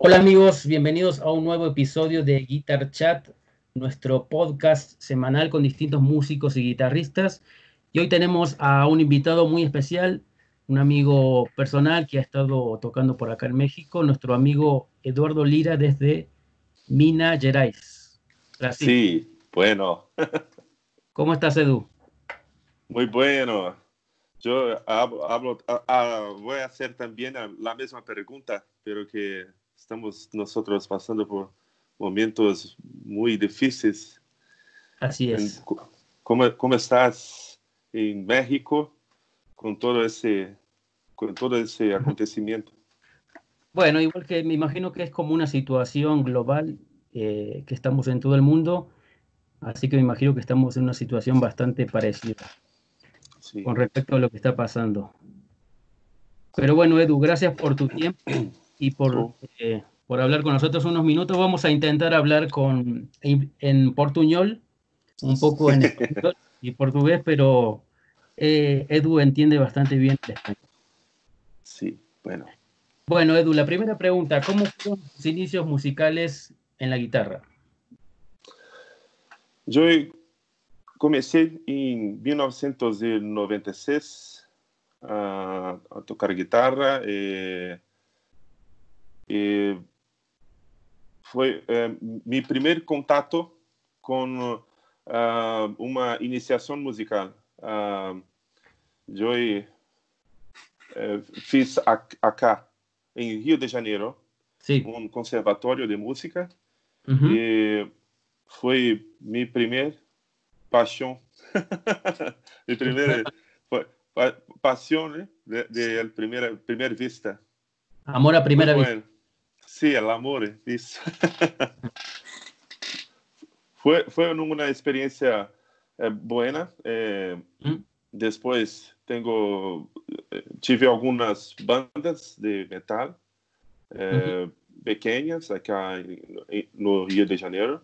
Hola amigos, bienvenidos a un nuevo episodio de Guitar Chat, nuestro podcast semanal con distintos músicos y guitarristas. Y hoy tenemos a un invitado muy especial, un amigo personal que ha estado tocando por acá en México, nuestro amigo Eduardo Lira desde Minas Gerais. Brasil. Sí, bueno. ¿Cómo estás, Edu? Muy bueno. Yo hablo, ah, ah, voy a hacer también la misma pregunta, pero que estamos nosotros pasando por momentos muy difíciles. Así es. ¿Cómo, cómo estás en México con todo ese, con todo ese acontecimiento? Bueno, igual que me imagino que es como una situación global eh, que estamos en todo el mundo, así que me imagino que estamos en una situación bastante parecida con respecto a lo que está pasando. Pero bueno, Edu, gracias por tu tiempo y por, eh, por hablar con nosotros unos minutos. Vamos a intentar hablar con, en, portuñol, un poco en español y portugués, pero eh, Edu entiende bastante bien el español. Sí, bueno. Bueno, Edu, la primera pregunta, ¿cómo fueron tus inicios musicales en la guitarra? Yo comencé en 1996 a, a tocar guitarra. Eh, foi é, meu primeiro contato com uh, uma iniciação musical. Uh, eu uh, fiz acá, em Rio de Janeiro, Sim. um conservatório de música. Uhum. E foi minha primeira paixão. minha primeira paixão, né? De, de primeira, primeira vista. Amor à primeira vista. Sí, el amor, eso. fue, fue una experiencia eh, buena. Eh, mm. Después tengo, eh, tive algunas bandas de metal eh, pequeñas acá en, no Rio de Janeiro.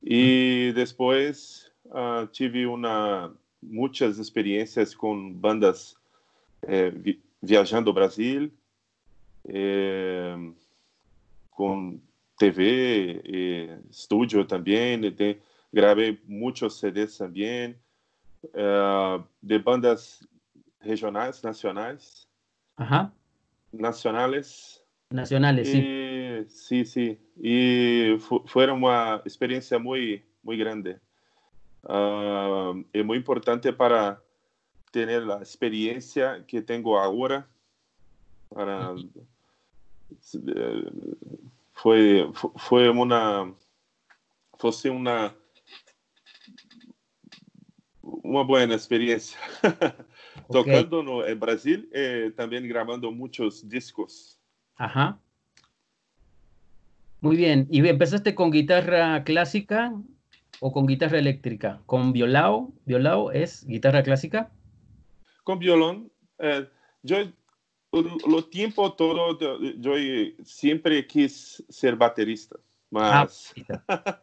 Y después uh, tive una, muchas experiencias con bandas vi, viajando Brasil. Eh, com TV, e estúdio também, de, gravei muitos CDs também, uh, de bandas regionais, nacionais. Ajá. Nacionales. Nacionales, e, sim. Sim, sim. E foi uma experiência muito, muito grande. Uh, é muito importante para ter a experiência que tenho agora para foi foi uma fosse uma uma boa experiência okay. tocando no em Brasil e também gravando muitos discos. Ajá. Muy bien. ¿Y empezaste con guitarra clásica o con guitarra eléctrica? ¿Con violao? ¿Violao es guitarra clásica? Con violón. Eh, yo o tempo todo yo siempre quis ser baterista, mas ah,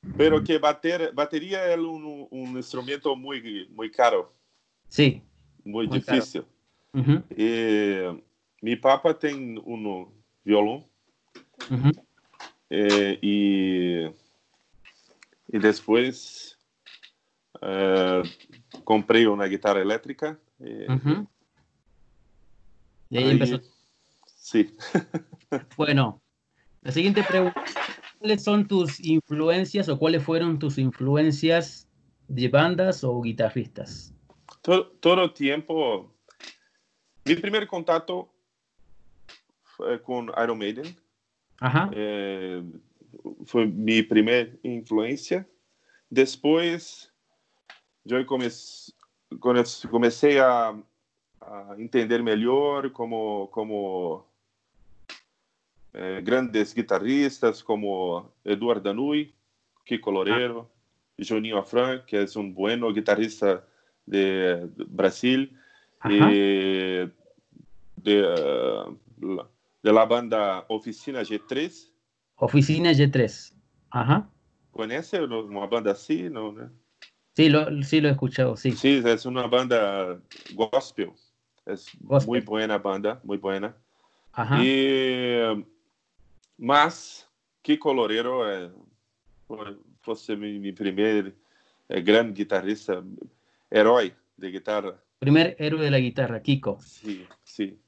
pero que bater, batería es un, un, instrumento muy muy caro. Sí. Muy, muy difícil. Uh -huh. e, mi papá tem um violão uh -huh. e, e, e depois uh, comprei uma guitarra elétrica. E, uh -huh. Y ahí, empezó. Sí. bueno, la siguiente pregunta. ¿Cuáles son tus influencias o cuáles fueron tus influencias de bandas o guitarristas? Todo, todo el tiempo. Mi primer contacto fue con Iron Maiden. Ajá. Eh, fue mi primera influencia. Después, yo comencé, comencé a a entender melhor como, como eh, grandes guitarristas como Eduardo Danui, Kiko Loureiro, ah. Juninho Afran, que é um bueno guitarrista de, Brasil, e de, de la banda Oficina G3. Oficina G3. Ajá. ¿Conoce una banda así? No, ¿no? Sí, lo, sí lo he escuchado, sí. Sí, es una banda gospel. Es muy buena banda, muy buena. Ajá. Y más Kiko Loureiro é, fosse mi primer eh, gran guitarrista, herói de guitarra. Primer héroe de la guitarra, Kiko. Sí, sí.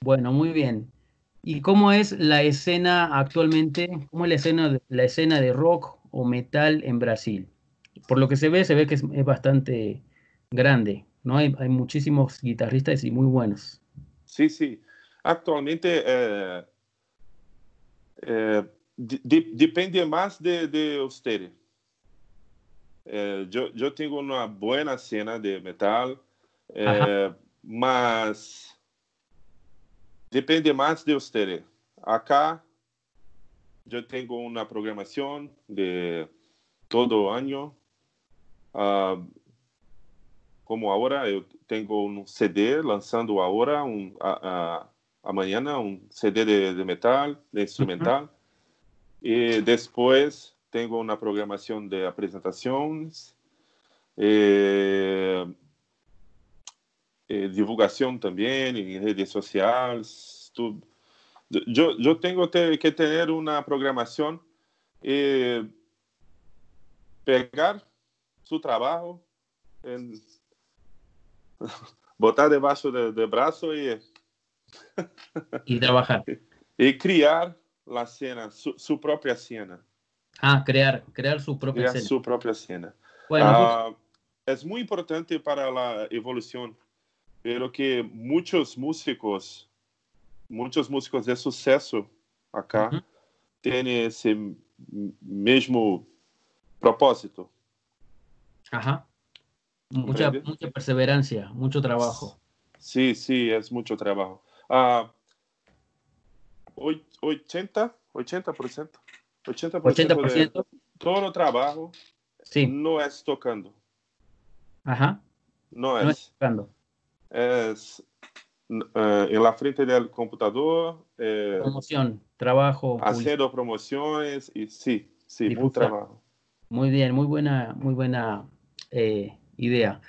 Bueno, muy bien. ¿Y cómo es la escena actualmente? ¿Cómo es la escena, la escena de rock o metal en Brasil? Por lo que se ve, se ve que es, bastante grande, ¿no? Hay, hay, muchísimos guitarristas y muy buenos. Sí, sí. Actualmente eh, eh, de, depende más de, de ustedes. Eh, yo, yo, tengo una buena escena de metal, mas depende más de ustedes. Acá yo tengo una programación de todo año. Uh, como ahora eu tenho um CD lançando agora um, a, a, amanhã um CD de, de metal, de instrumental. Uhum. E depois tenho uma programação de apresentações, e, e divulgação também em redes sociais, tudo. Eu, eu tenho que ter uma programação e pegar seu trabalho, em, botar debaixo do de braço e y trabajar. Y crear la cena, su, su, propia cena. Ah, crear, crear su propia crear cena. su propia cena. Bueno, uh, es muy importante para la evolución, pero que muchos músicos, muchos músicos de suceso acá, uh -huh. tienen ese mismo propósito. Ajá. Mucha, mucha perseverancia, mucho trabajo. Sí, sí, es mucho trabajo. Uh, 80, 80%. 80%, 80% de todo el trabajo sí. no es tocando. Ajá. No es. No es tocando. Es uh, en la frente del computador. Eh, Promoción, trabajo. Haciendo promociones y sí, sí, muy trabajo. Muy bien, muy buena, muy buena eh, idea.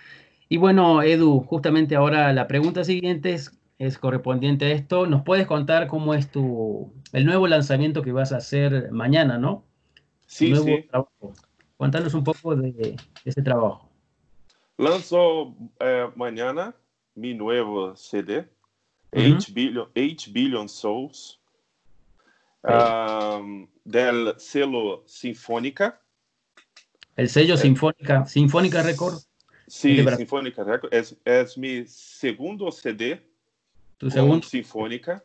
Y bueno, Edu, justamente ahora la pregunta siguiente es es correspondiente a esto. ¿Nos puedes contar cómo es tu el nuevo lanzamiento que vas a hacer mañana, no? Sí, sí. Trabajo. Cuéntanos un poco de, de ese trabajo. Lanzo eh, mañana mi nuevo CD, uh -huh. 8, billion, 8 Billion Souls, um, del sello Sinfónica. El sello eh, Sinfónica, Sinfónica Record. Sí, Sinfónica Record. Es, es mi segundo CD Tu segundo. Sinfónica,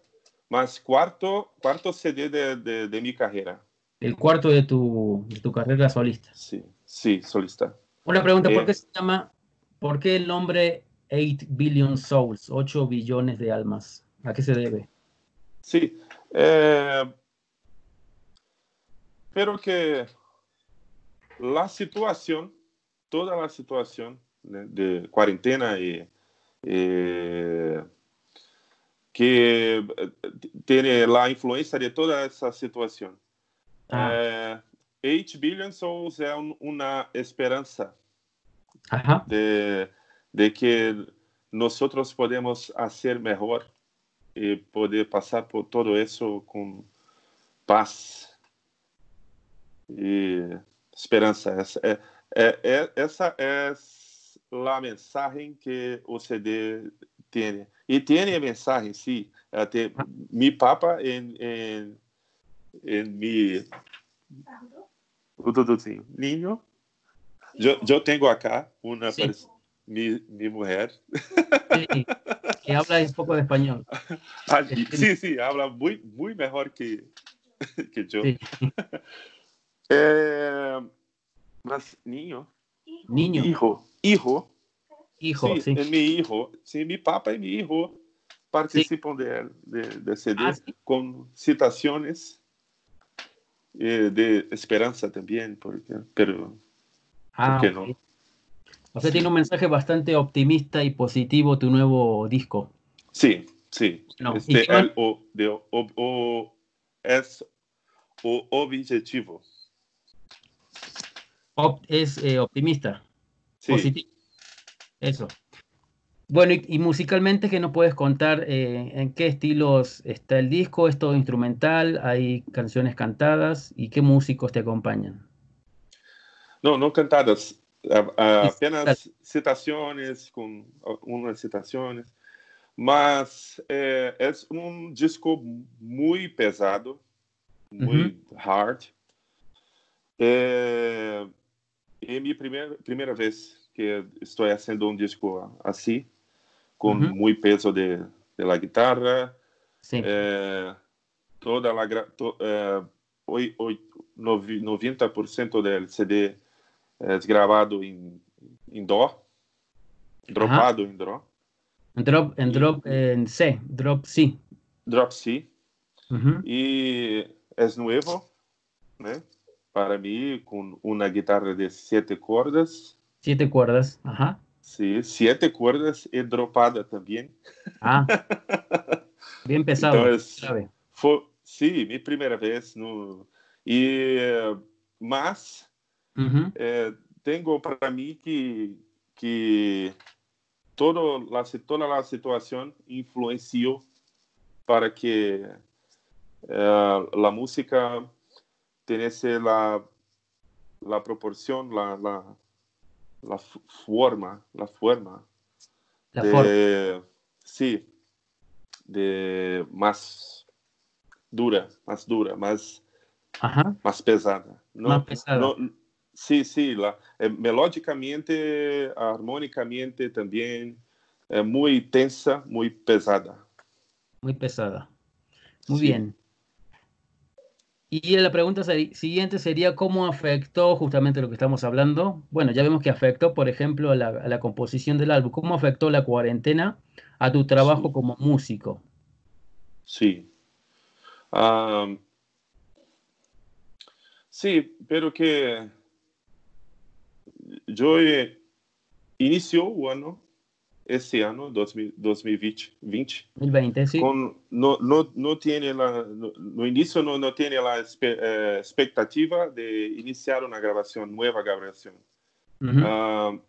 mas cuarto, cuarto CD de, de, de, mi carrera. El cuarto de tu, de tu carrera solista. Sí, sí, solista. Una pregunta, ¿por eh, qué se llama, por qué el nombre 8 billion souls, 8 billones de almas? ¿A qué se debe? Sí, eh, pero que la situación, toda la situación de, de cuarentena y, y que eh, tiene la influencia de toda esa situación. Ah. Eh, 8 billion souls é un, una esperanza Ajá. De, de que nosotros podemos hacer mejor y poder pasar por todo eso con paz y esperanza. Es, es, es, esa es la mensaje que o CD tiene. E tem a mensagem, sim. Tem, mi papa em, em, em mi... Niño. Eu, eu tenho acá uma mi, mi mulher. Sí, que habla um pouco de espanhol. Ah, sim, sim, habla muito, muito melhor que, que eu. Sí. É, mas, niño. Niño. Hijo. Hijo. hijo, sí, mi hijo, sí, mi papá y mi hijo participan de, de, CD ah, con citaciones eh, de esperanza también, porque, pero ah, ¿por qué no? O sea, tiene un mensaje bastante optimista y positivo tu nuevo disco. Sí, sí. este, o, de, o, es o objetivo. es eh, optimista. Sí. Positivo. Eso. Bueno, y, musicalmente, ¿qué nos puedes contar? Eh, ¿En qué estilos está el disco? ¿Es todo instrumental? ¿Hay canciones cantadas? ¿Y qué músicos te acompañan? No, no cantadas. apenas citaciones, con unas citaciones. Mas eh, es un disco muy pesado, muy hard. Eh, y mi primer, primera vez que estou fazendo um disco assim, com uhum. muito peso de, de la guitarra. Sim. É, toda a to, é, 90% do CD é gravado em, em Dó, dropado em Dó. Drop, em drop em C, drop C. Drop C. Uhum. E é novo, né? Para mim, com uma guitarra de sete cordas Siete cuerdas, ajá. Sí, siete cuerdas y dropada también. Ah, bien pesado. Entonces, fue, sí, mi primera vez. No, y más, eh, tengo para mí que, que todo la, toda la situación influenció para que eh, la música tuviese la, la proporción, la, la la forma, la forma de, sí, de más dura, más dura, más, más pesada. No, más pesada. sí, sí, la, eh, melódicamente, armónicamente también, eh, muy tensa, muy pesada. Muy pesada. Muy bien. Y la pregunta siguiente sería, ¿cómo afectó justamente lo que estamos hablando? Bueno, ya vemos que afectó, por ejemplo, a la, composición del álbum. ¿Cómo afectó la cuarentena a tu trabajo como músico? Sí. sí, pero que yo inició, bueno, esse ano, 2020, 2020 sim. Com, no, no, no, tiene la, no, no início não, não tinha a expectativa de iniciar uma gravação, nova gravação. Uhum. Uh,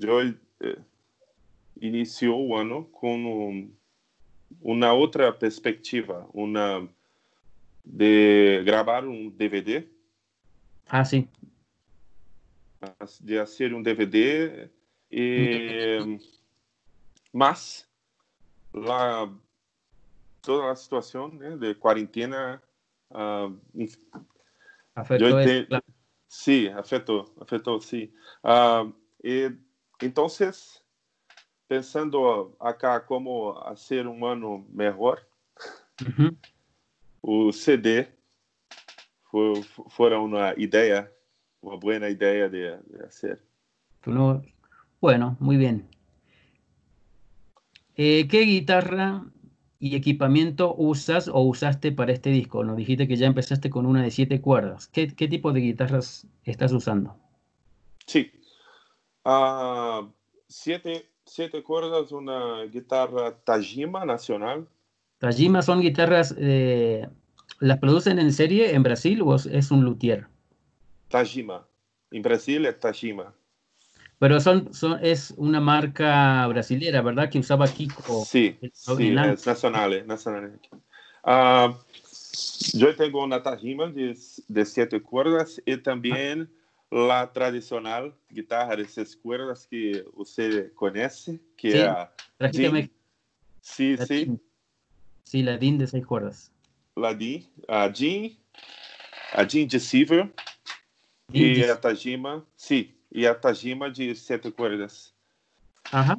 eu eh, iniciou o ano com um, uma outra perspectiva, uma de gravar um DVD. Ah, sim. De fazer um DVD e, mas la, toda a situação né, de quarentena uh, afetou te, claro. sí, afetou, afetou, sim. Uh, e então, pensando acá como ser um ano melhor, uhum. o CD foi, foi uma ideia, uma boa ideia de, de fazer. Tu não, Bueno, muy bien. Eh, ¿Qué guitarra y equipamiento usas o usaste para este disco? Nos dijiste que ya empezaste con una de siete cuerdas. ¿Qué, tipo de guitarras estás usando? Sí. Uh, siete, siete, cuerdas, una guitarra Tajima nacional. Tajima son guitarras, eh, ¿las producen en serie en Brasil o es un luthier? Tajima. En Brasil es Tajima. Pero son, son, es una marca brasilera, ¿verdad? Que usaba Kiko. Sí, sí es nacional. nacional. Uh, yo tengo una tajima de, de, siete cuerdas y también la tradicional guitarra de seis cuerdas que usted conoce, que sí, es Jean. Sí, la sí. Sí, la DIN de seis cuerdas. La DIN, a Jean, a Jean de Silver y a Tajima, sí, e a Tajima de sete cuerdas. Ajá.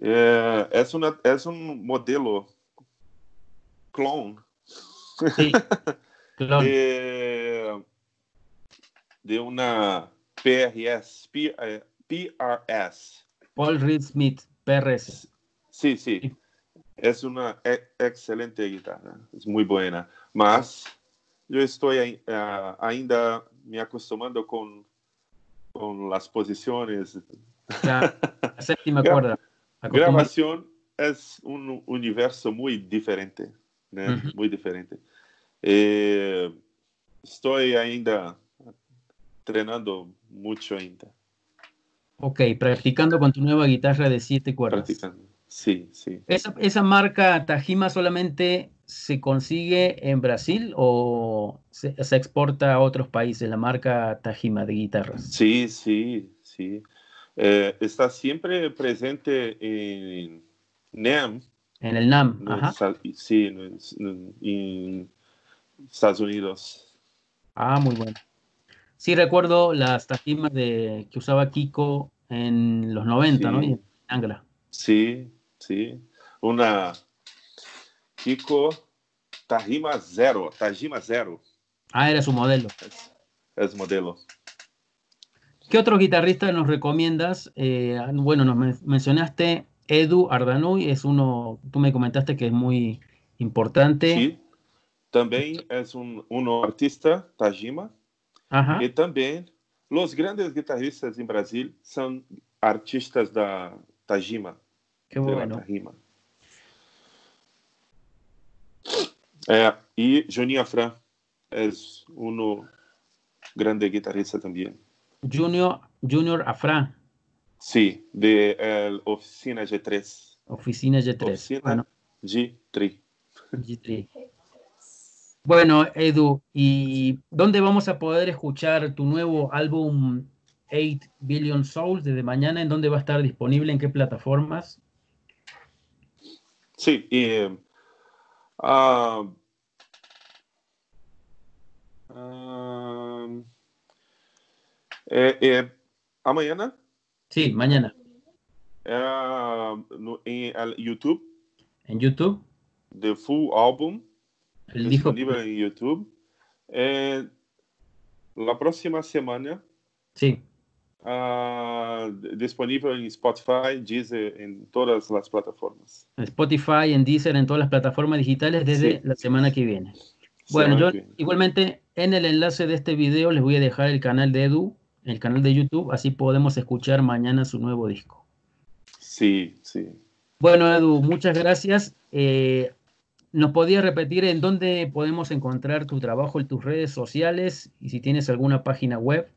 É, é, uma, é um modelo clone. Sí, clone. De, de uma PRS, PRS, Paul Reed Smith, PRS. Sí, sí. Es una e, excelente guitarra, es muy buena. Mas yo estoy uh, ainda me acostumando con, con las posiciones. La, séptima cuerda. Grabación es un universo muy diferente, né? Uh -huh. muy diferente. Eh, estoy ainda treinando mucho ainda. Ok, practicando con tu nueva guitarra de siete cuerdas. Practicando, sí, sí. ¿Esa, esa marca Tajima solamente se consigue en Brasil o se, se, exporta a otros países, la marca Tajima de guitarras? Sí, sí, sí. Eh, está siempre presente en NAM. En el NAM, ajá. Sí, en, en Estados Unidos. Ah, muy bueno. Sí, recuerdo las tajimas de, que usaba Kiko en los 90, sí. ¿no? Y en Angra. Sí, sí. Una Kiko Tajima Zero, Tajima Zero. Ah, era su modelo. Es, es modelo. ¿Qué otros guitarristas nos recomiendas? Eh, bueno, nos men mencionaste Edu Ardanuy, es uno, tú me comentaste que es muy importante. Sí, también es un uno artista, Tajima. Ajá. E também, os grandes guitarristas em Brasil são artistas da Tajima. Que bueno. Tajima. É, e Juninho Afran é um grande guitarrista também. Junior, Junior Afran. Sí, de el Oficina G3. Oficina G3. Oficina bueno. G3. G3. Bueno, Edu, ¿y dónde vamos a poder escuchar tu nuevo álbum 8 Billion Souls desde mañana? ¿En dónde va a estar disponible? ¿En qué plataformas? Sí, y, uh, uh, eh, eh, amanhã? Sí, mañana. Uh, no, en el YouTube. ¿En YouTube? The full album. El disponível em YouTube. É, la próxima semana. Sí. Uh, disponível em Spotify, Deezer, en todas las plataformas. Spotify, en Deezer, en todas las plataformas digitales desde Sí. la semana que viene. Bueno, Semana yo viene. igualmente en el enlace de este video les voy a dejar el canal de Edu, el canal de YouTube, así podemos escuchar mañana su nuevo disco. Sí, sí. Bueno, Edu, muchas gracias. Eh, ¿Nos podías repetir en dónde podemos encontrar tu trabajo en tus redes sociales y si tienes alguna página web?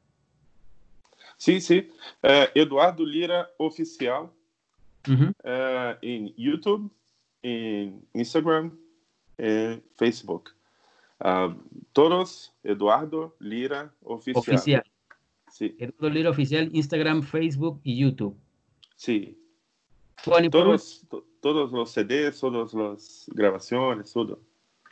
Sim, sim. É, Eduardo Lira Oficial Ujú. é, em YouTube, em Instagram e Facebook. Ah, todos Eduardo Lira Oficial. Oficial. Sim, Eduardo Lira Oficial, Instagram, Facebook y YouTube. Bueno, y por último, Todos, to- todos los CDs, todas las grabaciones, todo.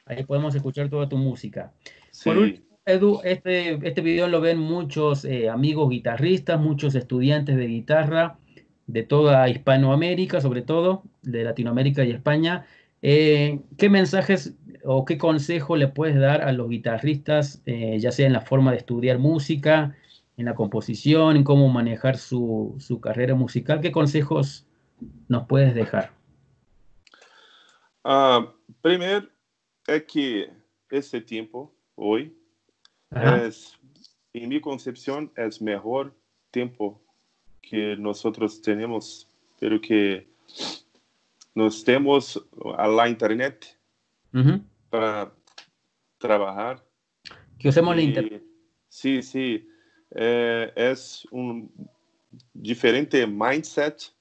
ahí podemos escuchar toda tu música. Sí, Por Edu, este, este video lo ven muchos eh, amigos guitarristas, muchos estudiantes de guitarra de toda Hispanoamérica, sobre todo de Latinoamérica y España. Eh, ¿qué mensajes o qué consejo le puedes dar a los guitarristas, eh, ya sea en la forma de estudiar música, en la composición, en cómo manejar su, su carrera musical? ¿Qué consejos nos puedes dejar? Ah, primeiro é que esse tempo, hoje, Ajá. é, em minha concepção, é o melhor tempo que nós temos, pero que nós temos a internet Ujú. para trabalhar. Que usemos la E, internet. Sim, sim. É, é um diferente mindset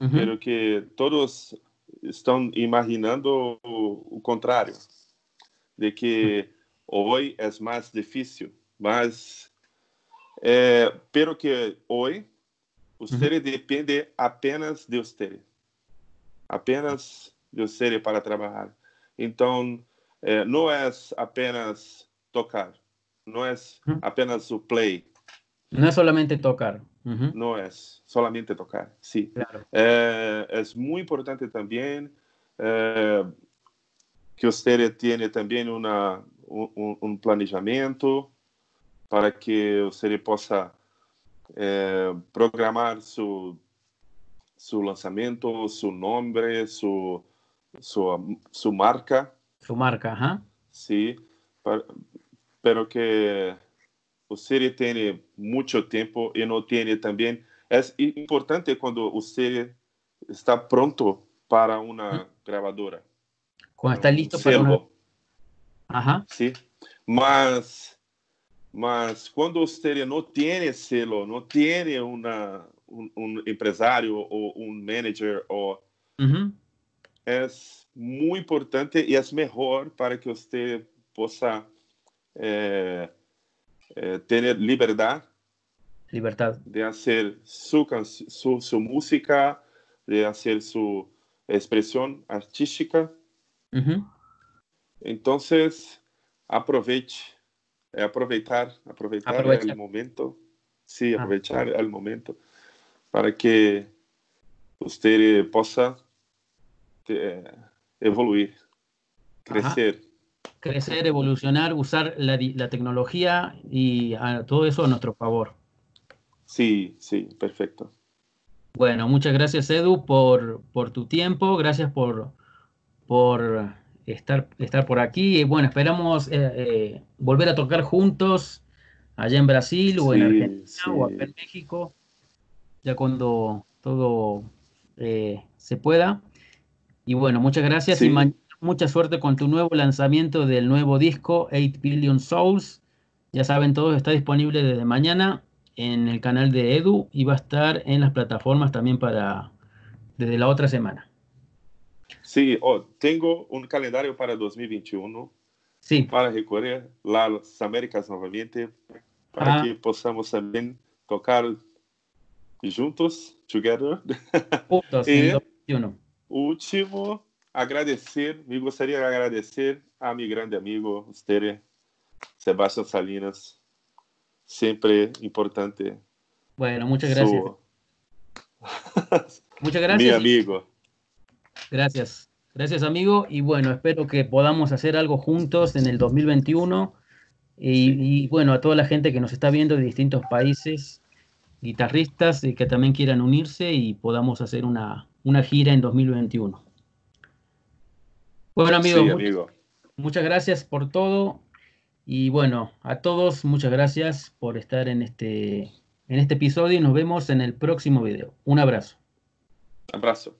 Ujú. pero que todos estão imaginando o, o contrário, de que hoje é mais difícil, mas é, pero que hoje você depende apenas de você, apenas de você para trabalhar. Então é, não é apenas tocar, não é Uhum. apenas o play, No es solamente tocar. Ujú. não é solamente tocar, sim. Claro. É, é muito importante também é, que você tenha também uma, um, um planejamento para que você possa é, programar seu, su lanzamiento, su nombre, su, su, marca. Su marca, ajá. Sí, pero que usted tiene mucho tiempo y no tiene también... Es importante cuando usted está pronto para una grabadora. Cuando está listo para una... Ajá. Sí, mas, mas cuando usted no tiene selo, no tiene una, un, empresario o un manager, o, es muy importante y es mejor para que usted pueda eh, eh, tener libertad. Libertad. De hacer su, su, su música, de hacer su expresión artística. Entonces, aproveche, eh, aproveitar, aproveitar, el momento. Sí, ah. aprovechar el momento para que usted pueda eh, evoluir, crecer. Crecer, evolucionar, usar la, la tecnología y a todo eso a nuestro favor. Sí, sí, perfecto. Bueno, muchas gracias Edu por, por tu tiempo, gracias por, por estar, estar por aquí. Y bueno, esperamos eh, eh, volver a tocar juntos allá en Brasil o en Argentina o acá en México, ya cuando todo eh, se pueda. Y bueno, muchas gracias y mucha suerte con tu nuevo lanzamiento del nuevo disco, 8 Billion Souls. Ya saben, todo está disponible desde mañana en el canal de Edu y va a estar en las plataformas también para desde la otra semana. Sí, oh, tengo un calendario para 2021 sí. para recorrer las Américas nuevamente, para ah. que podamos también tocar juntos, together. Juntos, y último, agradecer, me gustaría agradecer a mi grande amigo, usted, Sebastián Salinas, siempre importante. Bueno, muchas gracias. muchas gracias. Mi amigo. Gracias. Gracias, amigo. Y bueno, espero que podamos hacer algo juntos en el 2021. Y, bueno, a toda la gente que nos está viendo de distintos países, guitarristas y que también quieran unirse y podamos hacer una, una gira en 2021. Bueno, amigo, amigo. muchas gracias por todo. Y bueno, a todos muchas gracias por estar en este, en este episodio y nos vemos en el próximo video. Un abrazo. Abrazo.